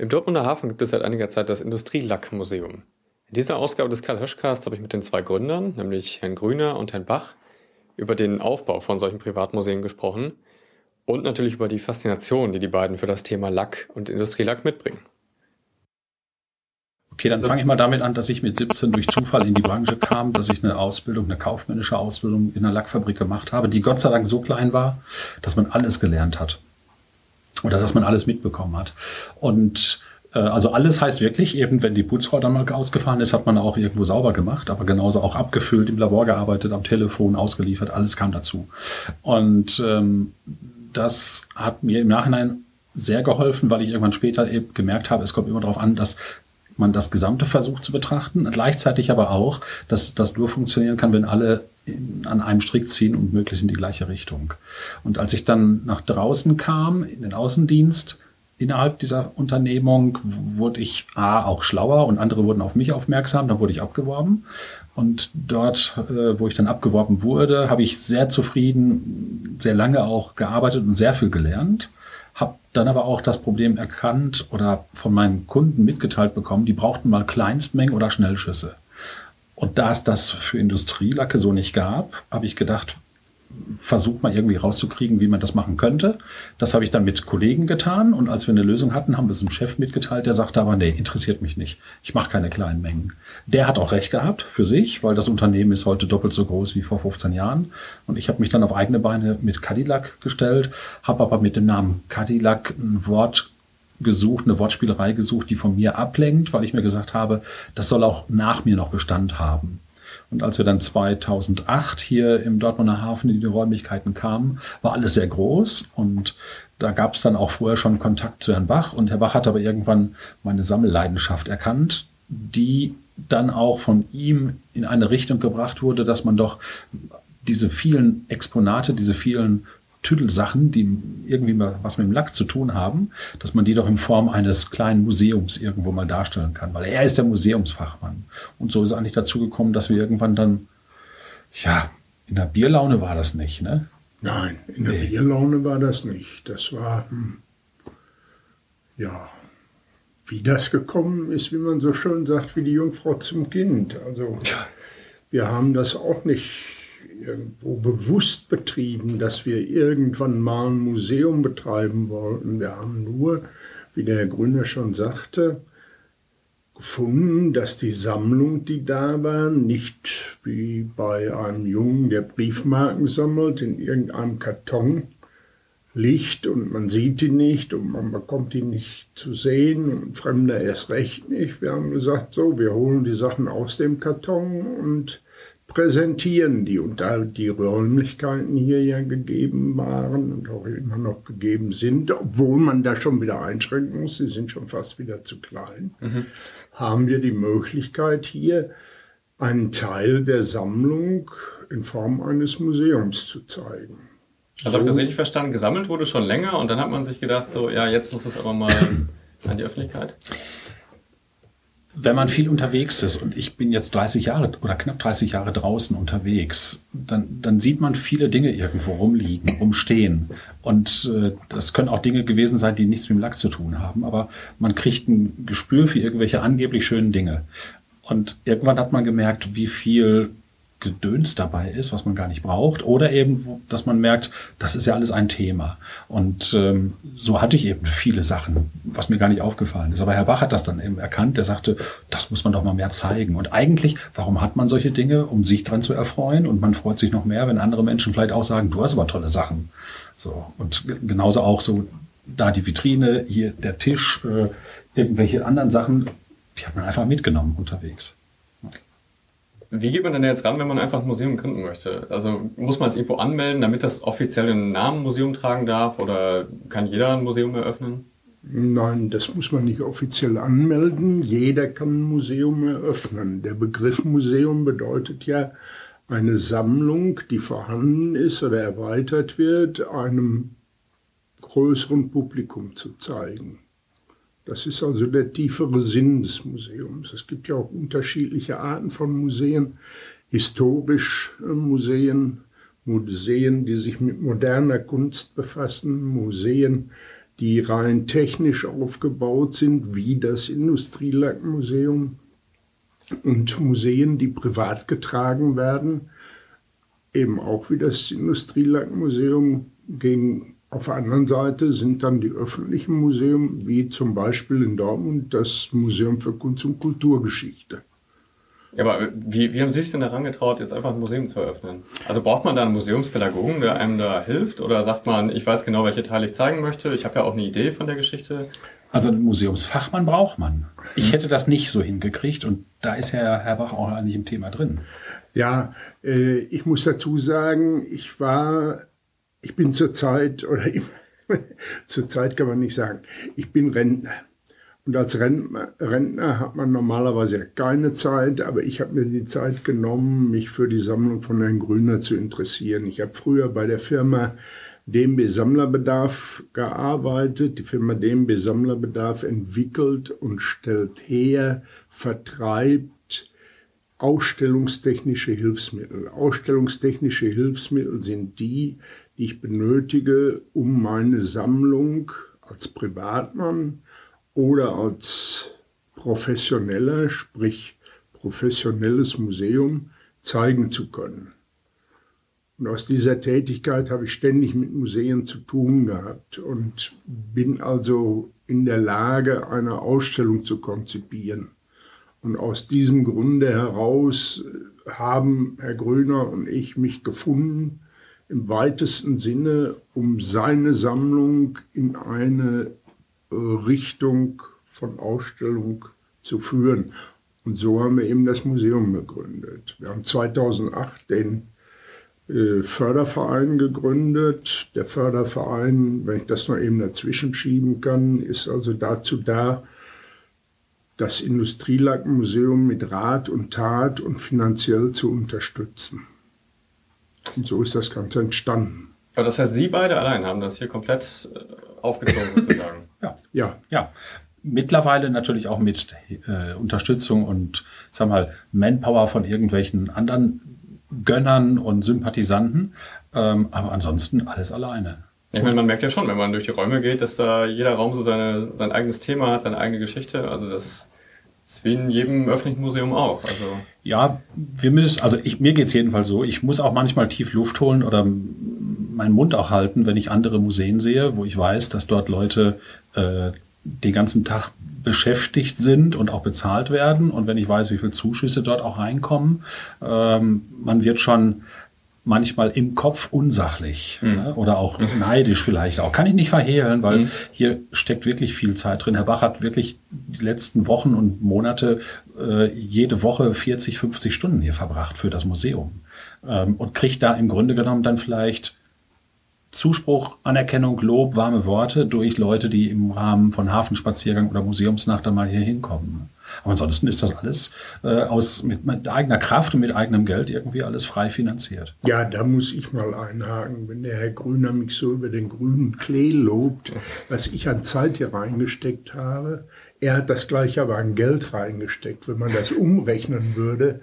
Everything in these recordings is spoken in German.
Im Dortmunder Hafen gibt es seit einiger Zeit das Industrielackmuseum. In dieser Ausgabe des Karl Höschcasts habe ich mit den zwei Gründern, nämlich Herrn Grüner und Herrn Bach, über den Aufbau von solchen Privatmuseen gesprochen und natürlich über die Faszination, die die beiden für das Thema Lack und Industrielack mitbringen. Okay, dann fange ich mal damit an, dass ich mit 17 durch Zufall in die Branche kam, dass ich eine Ausbildung, eine kaufmännische Ausbildung in einer Lackfabrik gemacht habe, die Gott sei Dank so klein war, dass man alles gelernt hat oder dass man alles mitbekommen hat. Und äh, also alles heißt wirklich, eben wenn die Putzfrau dann mal ausgefahren ist, hat man auch irgendwo sauber gemacht, aber genauso auch abgefüllt, im Labor gearbeitet, am Telefon ausgeliefert, alles kam dazu. Und ähm, das hat mir im Nachhinein sehr geholfen, weil ich irgendwann später eben gemerkt habe, es kommt immer darauf an, dass man das Gesamte versucht zu betrachten, gleichzeitig aber auch, dass das nur funktionieren kann, wenn alle in, an einem Strick ziehen und möglichst in die gleiche Richtung. Und als ich dann nach draußen kam, in den Außendienst, innerhalb dieser Unternehmung wurde ich A, auch schlauer und andere wurden auf mich aufmerksam, dann wurde ich abgeworben. Und dort, äh, wo ich dann abgeworben wurde, habe ich sehr zufrieden, sehr lange auch gearbeitet und sehr viel gelernt. Habe dann aber auch das Problem erkannt oder von meinen Kunden mitgeteilt bekommen, die brauchten mal Kleinstmengen oder Schnellschüsse. Und da es das für Industrielacke so nicht gab, habe ich gedacht, versucht mal irgendwie rauszukriegen, wie man das machen könnte. Das habe ich dann mit Kollegen getan und als wir eine Lösung hatten, haben wir es dem Chef mitgeteilt. Der sagte aber, nee, interessiert mich nicht. Ich mache keine kleinen Mengen. Der hat auch recht gehabt für sich, weil das Unternehmen ist heute doppelt so groß wie vor 15 Jahren. Und ich habe mich dann auf eigene Beine mit Cadillac gestellt, habe aber mit dem Namen Cadillac ein Wort gesucht, eine Wortspielerei gesucht, die von mir ablenkt, weil ich mir gesagt habe, das soll auch nach mir noch Bestand haben. Und als wir dann 2008 hier im Dortmunder Hafen in die Räumlichkeiten kamen, war alles sehr groß und da gab es dann auch vorher schon Kontakt zu Herrn Bach und Herr Bach hat aber irgendwann meine Sammelleidenschaft erkannt, die dann auch von ihm in eine Richtung gebracht wurde, dass man doch diese vielen Exponate, diese vielen Tüdelsachen, die irgendwie mal was mit dem Lack zu tun haben, dass man die doch in Form eines kleinen Museums irgendwo mal darstellen kann, weil er ist der Museumsfachmann. Und so ist eigentlich dazu gekommen, dass wir irgendwann dann, ja, in der Bierlaune war das nicht, ne? Nein, in der nee. Bierlaune war das nicht. Das war, hm, ja, wie das gekommen ist, wie man so schön sagt, wie die Jungfrau zum Kind. Also, wir haben das auch nicht irgendwo bewusst betrieben, dass wir irgendwann mal ein Museum betreiben wollten. Wir haben nur, wie der Herr Grüner schon sagte, gefunden, dass die Sammlung, die da war, nicht wie bei einem Jungen, der Briefmarken sammelt, in irgendeinem Karton liegt und man sieht die nicht und man bekommt die nicht zu sehen und Fremder erst recht nicht. Wir haben gesagt, so, wir holen die Sachen aus dem Karton und präsentieren die. Und da die Räumlichkeiten hier ja gegeben waren und auch immer noch gegeben sind, obwohl man da schon wieder einschränken muss, sie sind schon fast wieder zu klein, mhm. haben wir die Möglichkeit hier einen Teil der Sammlung in Form eines Museums zu zeigen. Also so. habe ich das richtig verstanden? Gesammelt wurde schon länger und dann hat man sich gedacht, so, ja, jetzt muss es aber mal an die Öffentlichkeit wenn man viel unterwegs ist und ich bin jetzt 30 Jahre oder knapp 30 Jahre draußen unterwegs, dann, dann sieht man viele Dinge irgendwo rumliegen, rumstehen. Und äh, das können auch Dinge gewesen sein, die nichts mit dem Lack zu tun haben. Aber man kriegt ein Gespür für irgendwelche angeblich schönen Dinge. Und irgendwann hat man gemerkt, wie viel Gedöns dabei ist, was man gar nicht braucht, oder eben, dass man merkt, das ist ja alles ein Thema. Und ähm, so hatte ich eben viele Sachen, was mir gar nicht aufgefallen ist. Aber Herr Bach hat das dann eben erkannt, der sagte, das muss man doch mal mehr zeigen. Und eigentlich, warum hat man solche Dinge, um sich dran zu erfreuen? Und man freut sich noch mehr, wenn andere Menschen vielleicht auch sagen, du hast aber tolle Sachen. So. Und genauso auch so da die Vitrine, hier der Tisch, äh, irgendwelche anderen Sachen, die hat man einfach mitgenommen unterwegs. Wie geht man denn jetzt ran, wenn man einfach ein Museum gründen möchte? Also muss man es irgendwo anmelden, damit das offiziell den Namen Museum tragen darf oder kann jeder ein Museum eröffnen? Nein, das muss man nicht offiziell anmelden. Jeder kann ein Museum eröffnen. Der Begriff Museum bedeutet ja eine Sammlung, die vorhanden ist oder erweitert wird, einem größeren Publikum zu zeigen. Das ist also der tiefere Sinn des Museums. Es gibt ja auch unterschiedliche Arten von Museen, historisch äh, Museen, Museen, die sich mit moderner Kunst befassen, Museen, die rein technisch aufgebaut sind, wie das Industrielackmuseum und Museen, die privat getragen werden, eben auch wie das Industrielackmuseum gegen auf der anderen Seite sind dann die öffentlichen Museen, wie zum Beispiel in Dortmund das Museum für Kunst und Kulturgeschichte. Ja, aber wie, wie haben Sie sich denn daran getraut, jetzt einfach ein Museum zu eröffnen? Also braucht man da einen Museumspädagogen, der einem da hilft? Oder sagt man, ich weiß genau, welche Teile ich zeigen möchte, ich habe ja auch eine Idee von der Geschichte? Also einen Museumsfachmann braucht man. Ich hätte das nicht so hingekriegt und da ist ja Herr Bach auch eigentlich im Thema drin. Ja, äh, ich muss dazu sagen, ich war, ich bin zurzeit, oder zurzeit kann man nicht sagen, ich bin Rentner. Und als Rentner, Rentner, hat man normalerweise keine Zeit, aber ich habe mir die Zeit genommen, mich für die Sammlung von Herrn Grüner zu interessieren. Ich habe früher bei der Firma DMB Sammlerbedarf gearbeitet. Die Firma DMB Sammlerbedarf entwickelt und stellt her, vertreibt ausstellungstechnische Hilfsmittel. Ausstellungstechnische Hilfsmittel sind die, die ich benötige, um meine Sammlung als Privatmann oder als professioneller, sprich professionelles Museum zeigen zu können. Und aus dieser Tätigkeit habe ich ständig mit Museen zu tun gehabt und bin also in der Lage, eine Ausstellung zu konzipieren. Und aus diesem Grunde heraus haben Herr Gröner und ich mich gefunden, im weitesten Sinne, um seine Sammlung in eine Richtung von Ausstellung zu führen. Und so haben wir eben das Museum gegründet. Wir haben 2008 den äh, Förderverein gegründet. Der Förderverein, wenn ich das noch eben dazwischen schieben kann, ist also dazu da, das Industrielackmuseum mit Rat und Tat und finanziell zu unterstützen. Und so ist das Ganze entstanden. Aber das heißt, Sie beide allein haben das hier komplett äh, aufgezogen sozusagen. Ja. Ja. Ja. Mittlerweile natürlich auch mit äh, Unterstützung und sag mal Manpower von irgendwelchen anderen Gönnern und Sympathisanten. Ähm, aber ansonsten alles alleine. Ich meine, man merkt ja schon, wenn man durch die Räume geht, dass da jeder Raum so seine, sein eigenes Thema hat, seine eigene Geschichte. Also das ist wie in jedem öffentlichen Museum auch. Also ja, wir müssen, also ich, mir geht's jedenfalls so. Ich muss auch manchmal tief Luft holen oder meinen Mund auch halten, wenn ich andere Museen sehe, wo ich weiß, dass dort Leute äh, den ganzen Tag beschäftigt sind und auch bezahlt werden. Und wenn ich weiß, wie viele Zuschüsse dort auch reinkommen, ähm, man wird schon manchmal im Kopf unsachlich mhm. ne? oder auch mhm. neidisch vielleicht auch. Kann ich nicht verhehlen, weil mhm. hier steckt wirklich viel Zeit drin. Herr Bach hat wirklich die letzten Wochen und Monate äh, jede Woche 40, 50 Stunden hier verbracht für das Museum ähm, und kriegt da im Grunde genommen dann vielleicht Zuspruch, Anerkennung, Lob, warme Worte durch Leute, die im Rahmen von Hafenspaziergang oder Museumsnacht dann mal hier hinkommen. Aber ansonsten ist das alles äh, aus, mit, mit, eigener Kraft und mit eigenem Geld irgendwie alles frei finanziert. Ja, da muss ich mal einhaken. Wenn der Herr Grüner mich so über den grünen Klee lobt, was ich an Zeit hier reingesteckt habe, er hat das gleiche aber an Geld reingesteckt. Wenn man das umrechnen würde,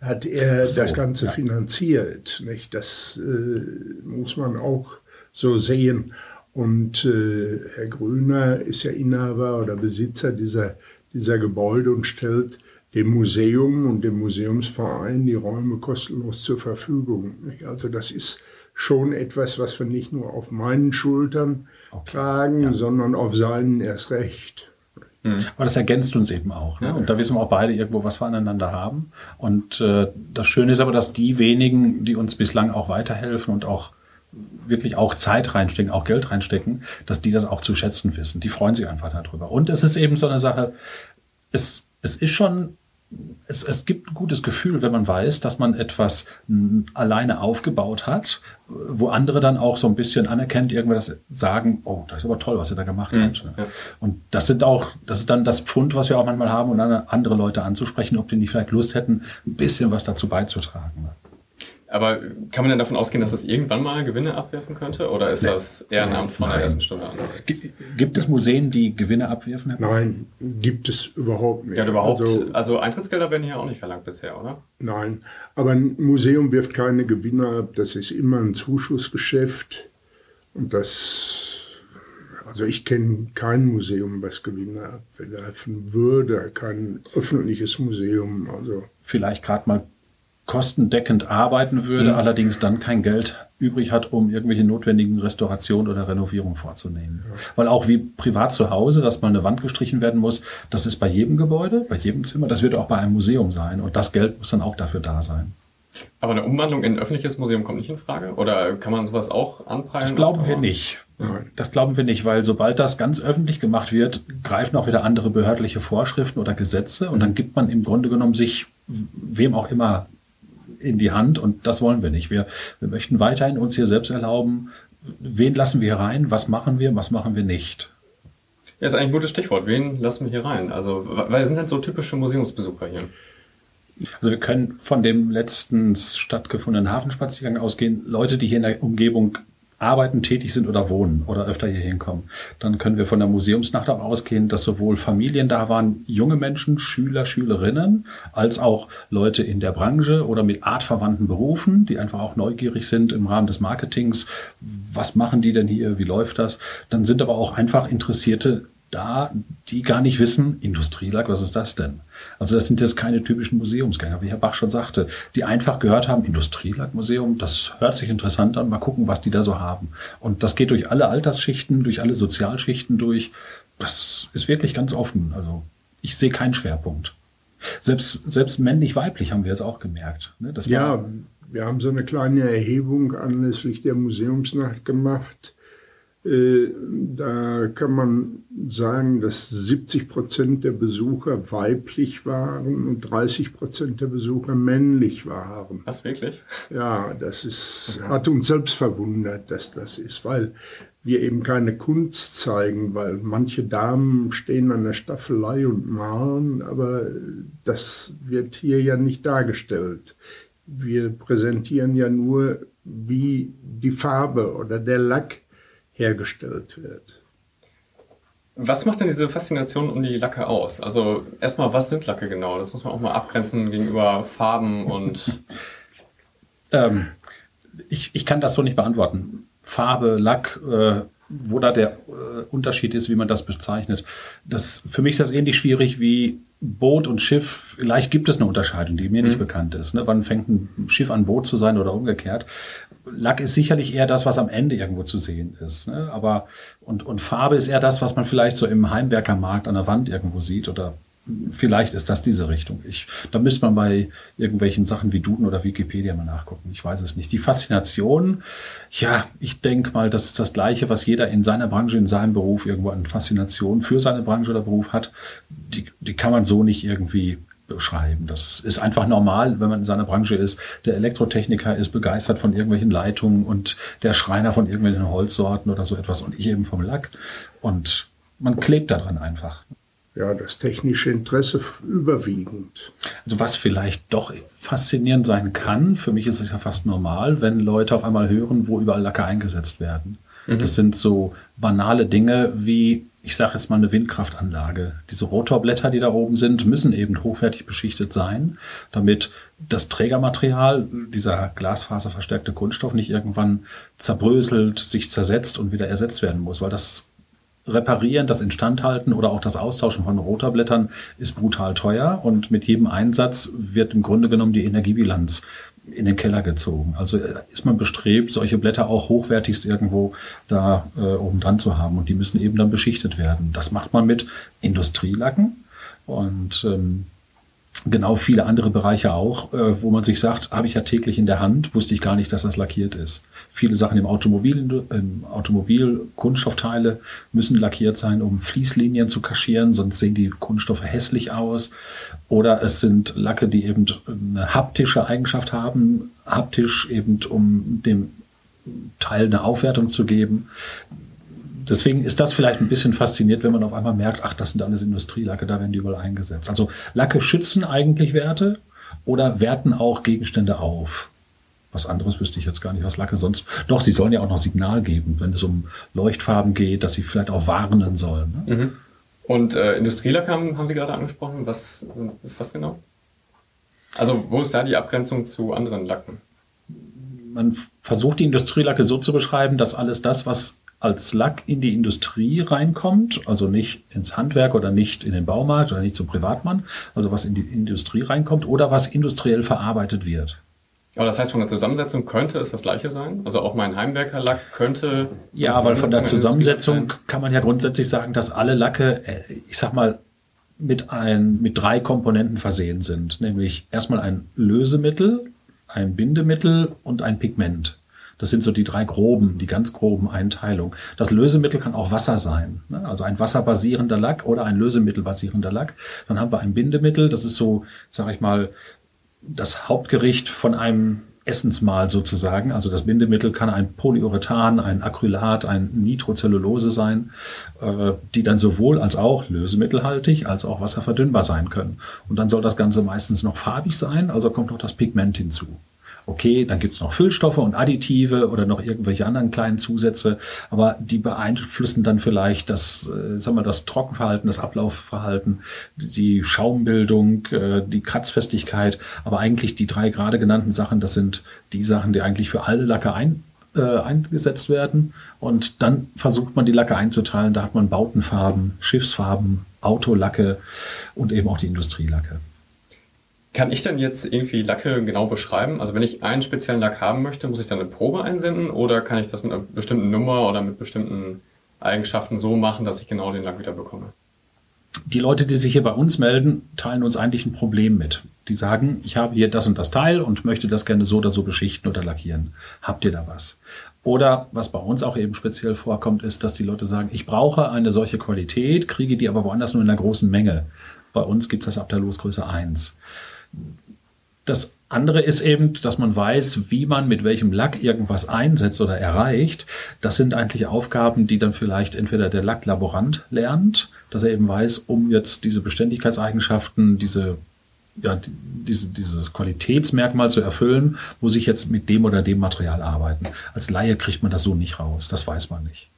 hat er so, das Ganze ja. finanziert. Nicht? Das äh, muss man auch so sehen. Und äh, Herr Grüner ist ja Inhaber oder Besitzer dieser, dieser Gebäude und stellt dem Museum und dem Museumsverein die Räume kostenlos zur Verfügung. Also das ist schon etwas, was wir nicht nur auf meinen Schultern okay. tragen, ja. sondern auf seinen erst recht. Mhm. Aber das ergänzt uns eben auch. Ne? Und da wissen wir auch beide irgendwo, was wir aneinander haben. Und äh, das Schöne ist aber, dass die wenigen, die uns bislang auch weiterhelfen und auch wirklich auch Zeit reinstecken, auch Geld reinstecken, dass die das auch zu schätzen wissen. Die freuen sich einfach darüber. Und es ist eben so eine Sache, es, es ist schon, es, es gibt ein gutes Gefühl, wenn man weiß, dass man etwas alleine aufgebaut hat, wo andere dann auch so ein bisschen anerkennt, irgendwas sagen, oh, das ist aber toll, was ihr da gemacht mhm, habt. Ja. Und das sind auch, das ist dann das Pfund, was wir auch manchmal haben, um dann andere Leute anzusprechen, ob die nicht vielleicht Lust hätten, ein bisschen was dazu beizutragen. Aber kann man denn davon ausgehen, dass das irgendwann mal Gewinne abwerfen könnte? Oder ist nee. das Ehrenamt von Nein. der ersten Stunde an? Gibt es Museen, die Gewinne abwerfen? Nein, gibt es überhaupt nicht. Ja, überhaupt. Also, also Eintrittsgelder werden hier auch nicht verlangt bisher, oder? Nein, aber ein Museum wirft keine Gewinne ab. Das ist immer ein Zuschussgeschäft. Und das Also ich kenne kein Museum, was Gewinne abwerfen würde, kein öffentliches Museum. Also vielleicht gerade mal kostendeckend arbeiten würde, mhm. allerdings dann kein Geld übrig hat, um irgendwelche notwendigen Restaurationen oder Renovierungen vorzunehmen. Ja. Weil auch wie privat zu Hause, dass mal eine Wand gestrichen werden muss, das ist bei jedem Gebäude, bei jedem Zimmer, das wird auch bei einem Museum sein und das Geld muss dann auch dafür da sein. Aber eine Umwandlung in ein öffentliches Museum kommt nicht in Frage? Oder kann man sowas auch anpeilen? Das glauben wir nicht. Das glauben wir nicht, weil sobald das ganz öffentlich gemacht wird, greifen auch wieder andere behördliche Vorschriften oder Gesetze und dann gibt man im Grunde genommen sich wem auch immer in die Hand und das wollen wir nicht. Wir, wir möchten weiterhin uns hier selbst erlauben, wen lassen wir rein, was machen wir, was machen wir nicht. Ja, ist eigentlich ein gutes Stichwort. Wen lassen wir hier rein? Also, weil sind denn so typische Museumsbesucher hier? Also wir können von dem letzten stattgefundenen Hafenspaziergang ausgehen. Leute, die hier in der Umgebung arbeiten, tätig sind oder wohnen oder öfter hier hinkommen. Dann können wir von der Museumsnacht auch ausgehen, dass sowohl Familien da waren, junge Menschen, Schüler, Schülerinnen, als auch Leute in der Branche oder mit artverwandten Berufen, die einfach auch neugierig sind im Rahmen des Marketings. Was machen die denn hier? Wie läuft das? Dann sind aber auch einfach interessierte da, die gar nicht wissen, Industrielack, was ist das denn? Also das sind jetzt keine typischen Museumsgänger, wie Herr Bach schon sagte, die einfach gehört haben, Industrielackmuseum, das hört sich interessant an, mal gucken, was die da so haben. Und das geht durch alle Altersschichten, durch alle Sozialschichten durch. Das ist wirklich ganz offen. Also ich sehe keinen Schwerpunkt. Selbst, selbst männlich-weiblich haben wir es auch gemerkt. Ne? ja, wir haben so eine kleine Erhebung anlässlich der Museumsnacht gemacht da kann man sagen, dass 70 Prozent der Besucher weiblich waren und 30 Prozent der Besucher männlich waren. Was wirklich? Ja, das ist, hat uns selbst verwundert, dass das ist, weil wir eben keine Kunst zeigen, weil manche Damen stehen an der Staffelei und malen, aber das wird hier ja nicht dargestellt. Wir präsentieren ja nur, wie die Farbe oder der Lack hergestellt wird. Was macht denn diese Faszination um die Lacke aus? Also erstmal, was sind Lacke genau? Das muss man auch mal abgrenzen gegenüber Farben und... ähm, ich, ich kann das so nicht beantworten. Farbe, Lack, äh, wo da der äh, Unterschied ist, wie man das bezeichnet. Das, für mich ist das ähnlich schwierig wie Boot und Schiff. Vielleicht gibt es eine Unterscheidung, die mir mhm. nicht bekannt ist. Ne? Wann fängt ein Schiff an Boot zu sein oder umgekehrt? Lack ist sicherlich eher das, was am Ende irgendwo zu sehen ist. Ne? Aber und, und Farbe ist eher das, was man vielleicht so im Heimwerkermarkt an der Wand irgendwo sieht oder vielleicht ist das diese Richtung. Ich, da müsste man bei irgendwelchen Sachen wie Duden oder Wikipedia mal nachgucken. Ich weiß es nicht. Die Faszination, ja, ich denke mal, das ist das Gleiche, was jeder in seiner Branche, in seinem Beruf irgendwo an Faszination für seine Branche oder Beruf hat. Die, die kann man so nicht irgendwie beschreiben. Das ist einfach normal, wenn man in seiner Branche ist. Der Elektrotechniker ist begeistert von irgendwelchen Leitungen und der Schreiner von irgendwelchen Holzsorten oder so etwas und ich eben vom Lack. Und man klebt daran einfach. Ja, das technische Interesse überwiegend. Also was vielleicht doch faszinierend sein kann, für mich ist es ja fast normal, wenn Leute auf einmal hören, wo überall Lacke eingesetzt werden. Mhm. Das sind so banale Dinge wie ich sage jetzt mal eine Windkraftanlage. Diese Rotorblätter, die da oben sind, müssen eben hochwertig beschichtet sein, damit das Trägermaterial, dieser glasfaserverstärkte Kunststoff nicht irgendwann zerbröselt, sich zersetzt und wieder ersetzt werden muss, weil das Reparieren, das Instandhalten oder auch das Austauschen von Rotorblättern ist brutal teuer und mit jedem Einsatz wird im Grunde genommen die Energiebilanz in den Keller gezogen. Also äh, ist man bestrebt, solche Blätter auch hochwertigst irgendwo da äh, oben dran zu haben und die müssen eben dann beschichtet werden. Das macht man mit Industrielacken und ähm, genau viele andere Bereiche auch, äh, wo man sich sagt, habe ich ja täglich in der Hand, wusste ich gar nicht, dass das lackiert ist. Viele Sachen im Automobil, im Automobil, Kunststoffteile müssen lackiert sein, um Fließlinien zu kaschieren, sonst sehen die Kunststoffe hässlich aus. Oder es sind Lacke, die eben eine haptische Eigenschaft haben, haptisch eben, um dem Teil eine Aufwertung zu geben deswegen ist das vielleicht ein bisschen fasziniert, wenn man auf einmal merkt, ach, das sind alles Industrielacke, da werden die überall eingesetzt. Also Lacke schützen eigentlich Werte oder werten auch Gegenstände auf. Was anderes wüsste ich jetzt gar nicht, was Lacke sonst. Doch, sie sollen ja auch noch Signal geben, wenn es um Leuchtfarben geht, dass sie vielleicht auch warnen sollen. Ne? Mhm. Und äh, Industrielacke haben, haben Sie gerade angesprochen. Was ist das genau? Also, wo ist da die Abgrenzung zu anderen Lacken? Man versucht die Industrielacke so zu beschreiben, dass alles das, was als Lack in die Industrie reinkommt, also nicht ins Handwerk oder nicht in den Baumarkt oder nicht zum Privatmann, also was in die Industrie reinkommt oder was industriell verarbeitet wird. Aber das heißt, von der Zusammensetzung könnte es das gleiche sein? Also auch mein Heimwerkerlack könnte. Ja, weil von der Zusammensetzung kann man ja grundsätzlich sagen, dass alle Lacke, äh, ich sag mal, mit, ein, mit drei Komponenten versehen sind. Nämlich erstmal ein Lösemittel, ein Bindemittel und ein Pigment. Das sind so die drei groben, die ganz groben Einteilungen. Das Lösemittel kann auch Wasser sein, ne? also ein wasserbasierender Lack oder ein Lösemittelbasierender Lack. Dann haben wir ein Bindemittel, das ist so, sag ich mal, das Hauptgericht von einem Essensmahl sozusagen. Also das Bindemittel kann ein Polyurethan, ein Acrylat, ein Nitrocellulose sein, äh, die dann sowohl als auch lösemittelhaltig als auch wasserverdünnbar sein können. Und dann soll das Ganze meistens noch farbig sein, also kommt noch das Pigment hinzu. Okay, dann gibt's noch Füllstoffe und Additive oder noch irgendwelche anderen kleinen Zusätze, aber die beeinflussen dann vielleicht das, äh, sagen wir, das Trockenverhalten, das Ablaufverhalten, die Schaumbildung, äh, die Kratzfestigkeit. Aber eigentlich die drei gerade genannten Sachen, das sind die Sachen, die eigentlich für alle Lacke ein, äh, eingesetzt werden. Und dann versucht man die Lacke einzuteilen. Da hat man Bautenfarben, Schiffsfarben, Autolacke und eben auch die Industrielacke. Kann ich dann jetzt irgendwie Lacke genau beschreiben? Also wenn ich einen speziellen Lack haben möchte, muss ich dann eine Probe einsenden oder kann ich das mit einer bestimmten Nummer oder mit bestimmten Eigenschaften so machen, dass ich genau den Lack wieder bekomme? Die Leute, die sich hier bei uns melden, teilen uns eigentlich ein Problem mit. Die sagen, ich habe hier das und das Teil und möchte das gerne so oder so beschichten oder lackieren. Habt ihr da was? Oder was bei uns auch eben speziell vorkommt, ist, dass die Leute sagen, ich brauche eine solche Qualität, kriege die aber woanders nur in einer großen Menge. Bei uns gibt es das ab der Losgröße 1. Das andere ist eben, dass man weiß, wie man mit welchem Lack irgendwas einsetzt oder erreicht. Das sind eigentlich Aufgaben, die dann vielleicht entweder der Lacklaborant lernt, dass er eben weiß, um jetzt diese Beständigkeitseigenschaften, diese ja, diese, dieses Qualitätsmerkmal zu erfüllen, muss ich jetzt mit dem oder dem Material arbeiten. Als Laie kriegt man das so nicht raus. Das weiß man nicht.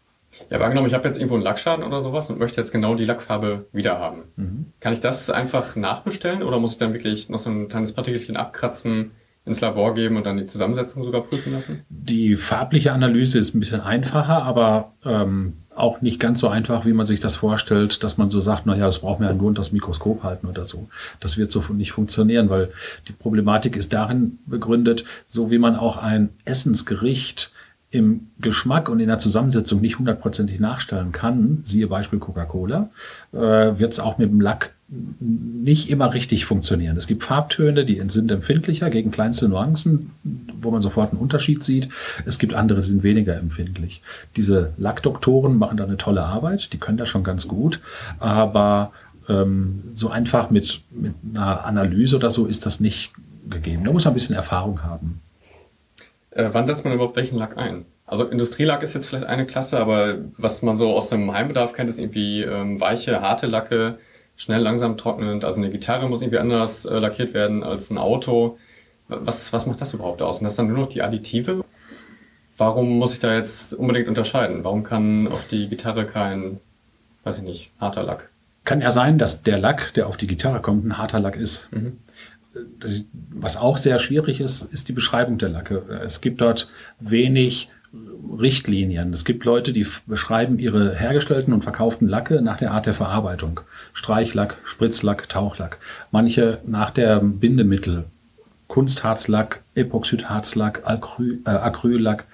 Ja, aber angenommen, ich habe jetzt irgendwo einen Lackschaden oder sowas und möchte jetzt genau die Lackfarbe wieder haben. Mhm. Kann ich das einfach nachbestellen oder muss ich dann wirklich noch so ein kleines Partikelchen abkratzen, ins Labor geben und dann die Zusammensetzung sogar prüfen lassen? Die farbliche Analyse ist ein bisschen einfacher, aber ähm, auch nicht ganz so einfach, wie man sich das vorstellt, dass man so sagt, naja, das braucht man ja nur unter das Mikroskop halten oder so. Das wird so nicht funktionieren, weil die Problematik ist darin begründet, so wie man auch ein Essensgericht im Geschmack und in der Zusammensetzung nicht hundertprozentig nachstellen kann, siehe Beispiel Coca-Cola, äh, wird es auch mit dem Lack nicht immer richtig funktionieren. Es gibt Farbtöne, die sind empfindlicher gegen kleinste Nuancen, wo man sofort einen Unterschied sieht. Es gibt andere, die sind weniger empfindlich. Diese Lackdoktoren machen da eine tolle Arbeit, die können das schon ganz gut, aber ähm, so einfach mit, mit einer Analyse oder so ist das nicht gegeben. Da muss man ein bisschen Erfahrung haben. Äh, wann setzt man überhaupt welchen Lack ein? Also Industrielack ist jetzt vielleicht eine Klasse, aber was man so aus dem Heimbedarf kennt, ist irgendwie ähm, weiche, harte Lacke, schnell, langsam trocknend. Also eine Gitarre muss irgendwie anders äh, lackiert werden als ein Auto. Was, was macht das überhaupt aus? Und das dann nur noch die Additive? Warum muss ich da jetzt unbedingt unterscheiden? Warum kann auf die Gitarre kein, weiß ich nicht, harter Lack? Kann ja sein, dass der Lack, der auf die Gitarre kommt, ein harter Lack ist. Mhm was auch sehr schwierig ist, ist die Beschreibung der Lacke. Es gibt dort wenig Richtlinien. Es gibt Leute, die beschreiben ihre hergestellten und verkauften Lacke nach der Art der Verarbeitung. Streichlack, Spritzlack, Tauchlack. Manche nach der Bindemittel. Kunstharzlack, Epoxidharzlack, Acry, äh, Acryllack.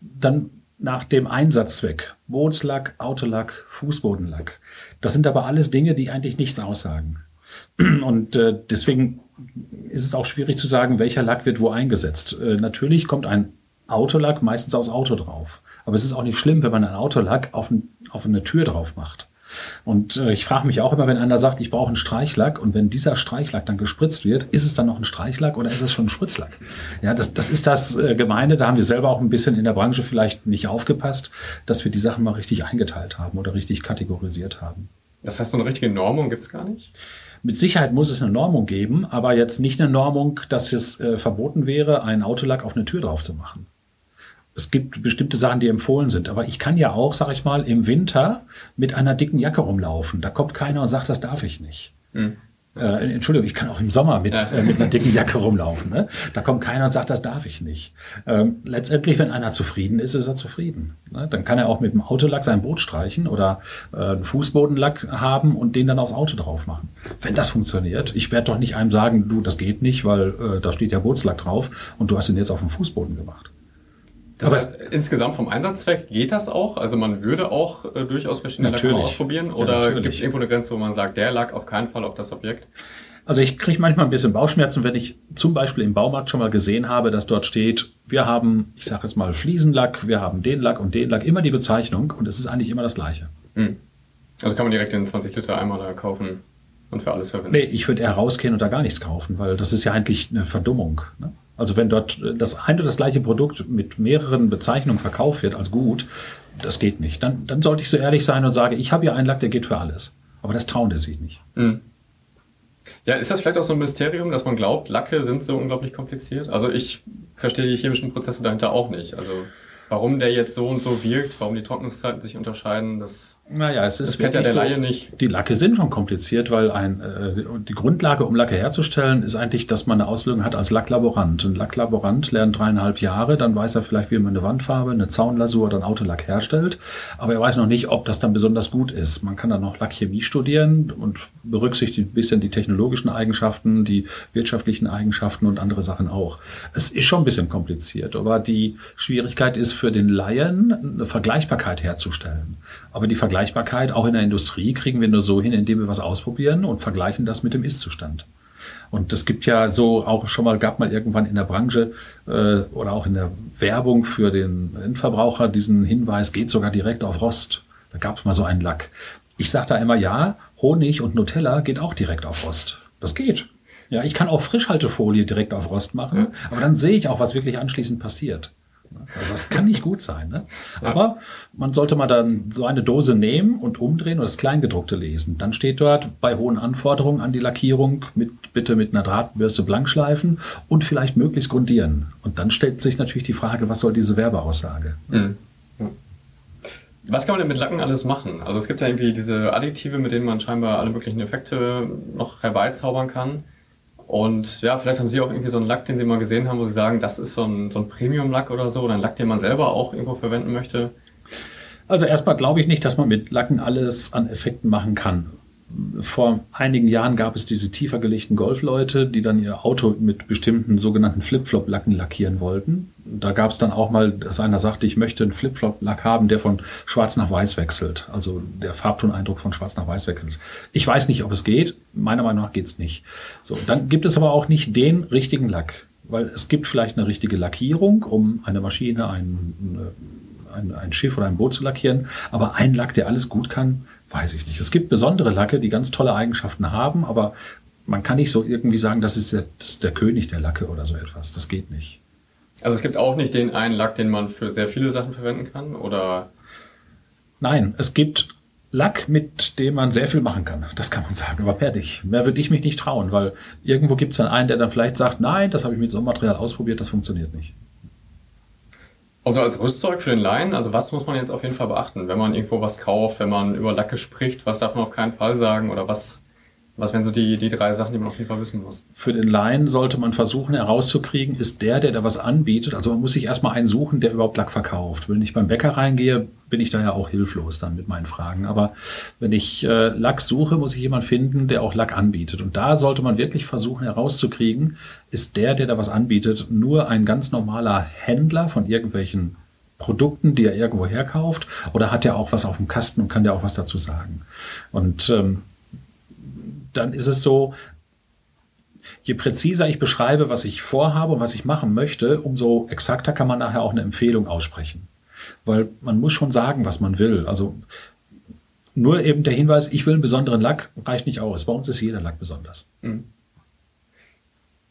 Dann nach dem Einsatzzweck. Bootslack, Autolack, Fußbodenlack. Das sind aber alles Dinge, die eigentlich nichts aussagen. Und äh, deswegen ist es auch schwierig zu sagen, welcher Lack wird wo eingesetzt. Äh, natürlich kommt ein Autolack meistens aufs Auto drauf. Aber es ist auch nicht schlimm, wenn man einen Autolack auf, ein, auf eine Tür drauf macht. Und äh, ich frage mich auch immer, wenn einer sagt, ich brauche einen Streichlack und wenn dieser Streichlack dann gespritzt wird, ist es dann noch ein Streichlack oder ist es schon ein Spritzlack? Ja, das, das ist das äh, Gemeine. Da haben wir selber auch ein bisschen in der Branche vielleicht nicht aufgepasst, dass wir die Sachen mal richtig eingeteilt haben oder richtig kategorisiert haben. Das heißt, so eine richtige Normung gibt's gar nicht? Mit Sicherheit muss es eine Normung geben, aber jetzt nicht eine Normung, dass es äh, verboten wäre, einen Autolack auf eine Tür drauf zu machen. Es gibt bestimmte Sachen, die empfohlen sind, aber ich kann ja auch, sag ich mal, im Winter mit einer dicken Jacke rumlaufen. Da kommt keiner und sagt, das darf ich nicht. Mhm. Äh, Entschuldigung, ich kann auch im Sommer mit, ja. äh, mit einer dicken Jacke rumlaufen. Ne? Da kommt keiner und sagt, das darf ich nicht. Ähm, letztendlich, wenn einer zufrieden ist, ist er zufrieden. Ne? Dann kann er auch mit dem Autolack sein Boot streichen oder äh, einen Fußbodenlack haben und den dann aufs Auto drauf machen. Wenn das funktioniert, ich werde doch nicht einem sagen, du, das geht nicht, weil äh, da steht ja Bootslack drauf und du hast ihn jetzt auf dem Fußboden gemacht. Das Aber heißt, insgesamt vom Einsatzzweck geht das auch? Also man würde auch äh, durchaus verschiedene Lack ausprobieren? Oder ja, gibt es irgendwo eine Grenze, wo man sagt, der lag auf keinen Fall auf das Objekt? Also ich kriege manchmal ein bisschen Bauchschmerzen, wenn ich zum Beispiel im Baumarkt schon mal gesehen habe, dass dort steht, wir haben, ich sage jetzt mal, Fliesenlack, wir haben den Lack und den Lack, immer die Bezeichnung und es ist eigentlich immer das Gleiche. Hm. Also kann man direkt den 20 Liter Eimer da kaufen und für alles verwenden? Nee, ich würde eher rausgehen und da gar nichts kaufen, weil das ist ja eigentlich eine Verdummung. Ne? Also wenn dort das ein und das gleiche Produkt mit mehreren Bezeichnungen verkauft wird als gut, das geht nicht. Dann, dann sollte ich so ehrlich sein und sage, ich habe hier einen Lack, der geht für alles. Aber das trauen die sich nicht. Mhm. Ja, ist das vielleicht auch so ein Mysterium, dass man glaubt, Lacke sind so unglaublich kompliziert? Also ich verstehe die chemischen Prozesse dahinter auch nicht. Also warum der jetzt so und so wirkt, warum die Trocknungszeiten sich unterscheiden, das naja, es ist das kennt ja der so, Laie nicht. Die Lacke sind schon kompliziert, weil ein, äh, die Grundlage, um Lacke herzustellen, ist eigentlich, dass man eine Ausbildung hat als Lacklaborant. Ein Lacklaborant lernt dreieinhalb Jahre, dann weiß er vielleicht, wie man eine Wandfarbe, eine Zaunlasur oder einen Autolack herstellt. Aber er weiß noch nicht, ob das dann besonders gut ist. Man kann dann noch Lackchemie studieren und berücksichtigt ein bisschen die technologischen Eigenschaften, die wirtschaftlichen Eigenschaften und andere Sachen auch. Es ist schon ein bisschen kompliziert, aber die Schwierigkeit ist für den Laien, eine Vergleichbarkeit herzustellen. Aber die Vergleichbarkeit auch in der Industrie kriegen wir nur so hin, indem wir was ausprobieren und vergleichen das mit dem Ist-Zustand. Und es gibt ja so auch schon mal, gab mal irgendwann in der Branche äh, oder auch in der Werbung für den Endverbraucher diesen Hinweis, geht sogar direkt auf Rost. Da gab es mal so einen Lack. Ich sage da immer, ja, Honig und Nutella geht auch direkt auf Rost. Das geht. Ja, ich kann auch Frischhaltefolie direkt auf Rost machen, aber dann sehe ich auch, was wirklich anschließend passiert. Also das kann nicht gut sein. Ne? Aber man sollte mal dann so eine Dose nehmen und umdrehen und das Kleingedruckte lesen. Dann steht dort bei hohen Anforderungen an die Lackierung mit, bitte mit einer Drahtbürste blank schleifen und vielleicht möglichst grundieren. Und dann stellt sich natürlich die Frage, was soll diese Werbeaussage? Mhm. Was kann man denn mit Lacken alles machen? Also es gibt ja irgendwie diese Additive, mit denen man scheinbar alle möglichen Effekte noch herbeizaubern kann. Und ja, vielleicht haben Sie auch irgendwie so einen Lack, den Sie mal gesehen haben, wo Sie sagen, das ist so ein, so ein Premium-Lack oder so, oder ein Lack, den man selber auch irgendwo verwenden möchte. Also erstmal glaube ich nicht, dass man mit Lacken alles an Effekten machen kann vor einigen Jahren gab es diese tiefer gelegten Golfleute, die dann ihr Auto mit bestimmten sogenannten Flip-Flop-Lacken lackieren wollten. Da gab es dann auch mal, dass einer sagte, ich möchte einen Flip-Flop-Lack haben, der von schwarz nach weiß wechselt. Also der Farbtoneindruck von schwarz nach weiß wechselt. Ich weiß nicht, ob es geht. Meiner Meinung nach geht es nicht. So, dann gibt es aber auch nicht den richtigen Lack. Weil es gibt vielleicht eine richtige Lackierung, um eine Maschine, ein, ein, ein Schiff oder ein Boot zu lackieren. Aber ein Lack, der alles gut kann, weiß ich nicht. Es gibt besondere Lacke, die ganz tolle Eigenschaften haben, aber man kann nicht so irgendwie sagen, das ist ist der König der Lacke oder so etwas. Das geht nicht. Also es gibt auch nicht den einen Lack, den man für sehr viele Sachen verwenden kann, oder? Nein, es gibt Lack, mit dem man sehr viel machen kann. Das kann man sagen, aber fertig. Mehr würde ich mich nicht trauen, weil irgendwo gibt es dann einen, der dann vielleicht sagt, nein, das habe ich mit so einem Material ausprobiert, das funktioniert nicht. Also als Rüstzeug für den Laien, also was muss man jetzt auf jeden Fall beachten, wenn man irgendwo was kauft, wenn man über Lacke spricht, was darf man auf keinen Fall sagen oder was was wären so die, die drei Sachen, die man auf jeden Fall wissen muss? Für den Laien sollte man versuchen herauszukriegen, ist der, der da was anbietet. Also man muss sich erstmal einen suchen, der überhaupt Lack verkauft. Wenn ich beim Bäcker reingehe, bin ich da ja auch hilflos dann mit meinen Fragen. Aber wenn ich äh, Lack suche, muss ich jemanden finden, der auch Lack anbietet. Und da sollte man wirklich versuchen herauszukriegen, ist der, der da was anbietet, nur ein ganz normaler Händler von irgendwelchen Produkten, die er irgendwo herkauft, oder hat er auch was auf dem Kasten und kann der auch was dazu sagen? Und ähm, dann ist es so, je präziser ich beschreibe, was ich vorhabe und was ich machen möchte, umso exakter kann man nachher auch eine Empfehlung aussprechen. Weil man muss schon sagen, was man will. Also nur eben der Hinweis, ich will einen besonderen Lack, reicht nicht aus. Bei uns ist jeder Lack besonders. Mhm.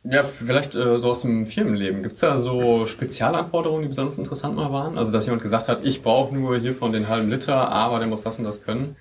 Ja, vielleicht äh, so aus dem Firmenleben. Gibt es da so Spezialanforderungen, die besonders interessant mal waren? Also, dass jemand gesagt hat, ich brauche nur hier von den halben Liter, aber der muss das und das können?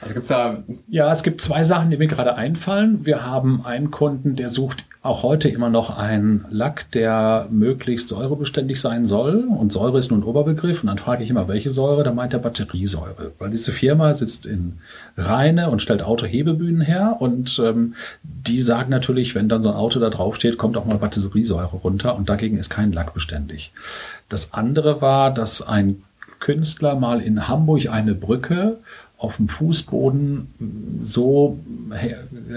Also gibt's da. Ja, es gibt zwei Sachen, die mir gerade einfallen. Wir haben einen Kunden, der sucht auch heute immer noch einen Lack, der möglichst säurebeständig sein soll. Und Säure ist nur ein Oberbegriff. Und dann frage ich immer, welche Säure? Da meint er Batteriesäure. Weil diese Firma sitzt in Rheine und stellt Autohebebühnen her. Und ähm, die sagen natürlich, wenn dann so ein Auto da drauf steht, kommt auch mal Batteriesäure runter. Und dagegen ist kein Lack beständig. Das andere war, dass ein Künstler mal in Hamburg eine Brücke auf dem Fußboden so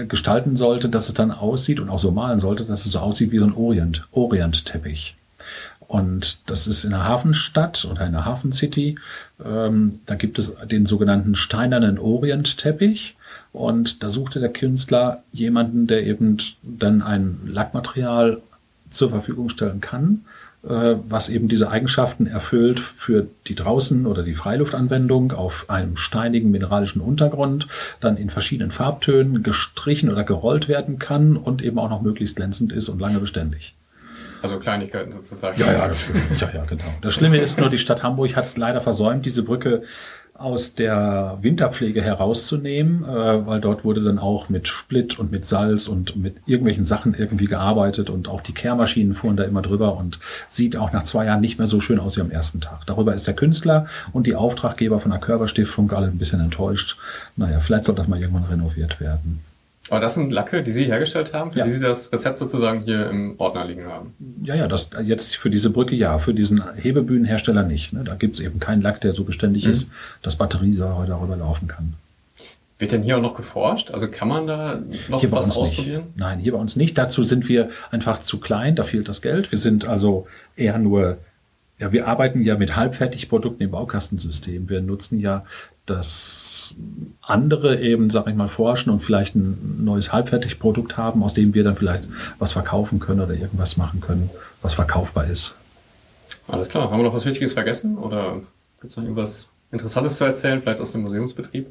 gestalten sollte, dass es dann aussieht und auch so malen sollte, dass es so aussieht wie so ein Orient, Orient-Teppich. Und das ist in der Hafenstadt oder in der Hafencity. Ähm, da gibt es den sogenannten steinernen Orient-Teppich. Und da suchte der Künstler jemanden, der eben dann ein Lackmaterial zur Verfügung stellen kann, was eben diese Eigenschaften erfüllt für die draußen oder die Freiluftanwendung auf einem steinigen mineralischen Untergrund, dann in verschiedenen Farbtönen gestrichen oder gerollt werden kann und eben auch noch möglichst glänzend ist und lange beständig. Also Kleinigkeiten sozusagen. Ja, ja, das, ja, ja, genau. Das Schlimme ist nur, die Stadt Hamburg hat es leider versäumt, diese Brücke aus der Winterpflege herauszunehmen, äh, weil dort wurde dann auch mit Split und mit Salz und mit irgendwelchen Sachen irgendwie gearbeitet und auch die Kehrmaschinen fuhren da immer drüber und sieht auch nach zwei Jahren nicht mehr so schön aus wie am ersten Tag. Darüber ist der Künstler und die Auftraggeber von der Körperstiftung alle ein bisschen enttäuscht. Naja, vielleicht soll das mal irgendwann renoviert werden. Aber das sind Lacke, die Sie hergestellt haben, für ja. die Sie das Rezept sozusagen hier im Ordner liegen haben. Ja, ja, das jetzt für diese Brücke ja, für diesen Hebebühnenhersteller nicht. Ne? Da gibt es eben keinen Lack, der so beständig mhm. ist, dass Batteriesäure darüber laufen kann. Wird denn hier auch noch geforscht? Also kann man da noch hier was ausprobieren? Nicht. Nein, hier bei uns nicht. Dazu sind wir einfach zu klein, da fehlt das Geld. Wir sind also eher nur ja, wir arbeiten ja mit Halbfertigprodukten im Baukastensystem. Wir nutzen ja dass andere eben, sag ich mal, forschen und vielleicht ein neues Halbfertigprodukt haben, aus dem wir dann vielleicht was verkaufen können oder irgendwas machen können, was verkaufbar ist. Alles klar. Haben wir noch was Wichtiges vergessen oder gibt es noch irgendwas Interessantes zu erzählen, vielleicht aus dem Museumsbetrieb?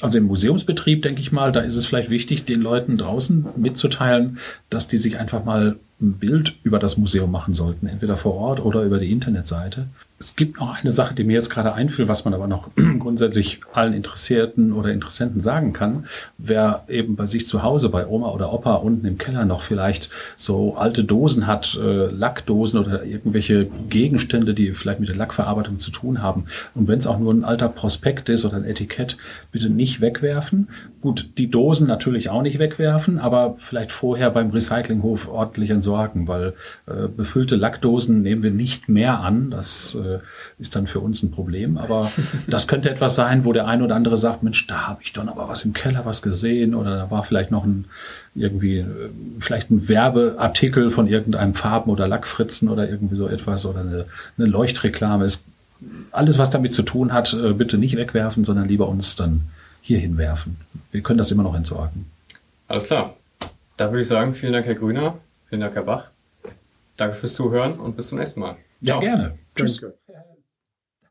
Also im Museumsbetrieb, denke ich mal, da ist es vielleicht wichtig, den Leuten draußen mitzuteilen, dass die sich einfach mal ein Bild über das Museum machen sollten, entweder vor Ort oder über die Internetseite. Es gibt noch eine Sache, die mir jetzt gerade einfiel, was man aber noch grundsätzlich allen Interessierten oder Interessenten sagen kann. Wer eben bei sich zu Hause, bei Oma oder Opa unten im Keller noch vielleicht so alte Dosen hat, äh, Lackdosen oder irgendwelche Gegenstände, die vielleicht mit der Lackverarbeitung zu tun haben. Und wenn es auch nur ein alter Prospekt ist oder ein Etikett, bitte nicht wegwerfen. Gut, die Dosen natürlich auch nicht wegwerfen, aber vielleicht vorher beim Recyclinghof ordentlich entsorgen, weil äh, befüllte Lackdosen nehmen wir nicht mehr an. Das äh, ist dann für uns ein Problem. Aber das könnte etwas sein, wo der ein oder andere sagt, Mensch, da habe ich doch aber was im Keller was gesehen oder da war vielleicht noch ein irgendwie äh, vielleicht ein Werbeartikel von irgendeinem Farben- oder Lackfritzen oder irgendwie so etwas oder eine, eine Leuchtreklame. Ist alles, was damit zu tun hat, äh, bitte nicht wegwerfen, sondern lieber uns dann hier hinwerfen. Wir können das immer noch entsorgen. Alles klar. Da würde ich sagen, vielen Dank, Herr Grüner. Vielen Dank, Herr Bach. Danke fürs Zuhören und bis zum nächsten Mal. Ja, gerne. Tschüss. Danke.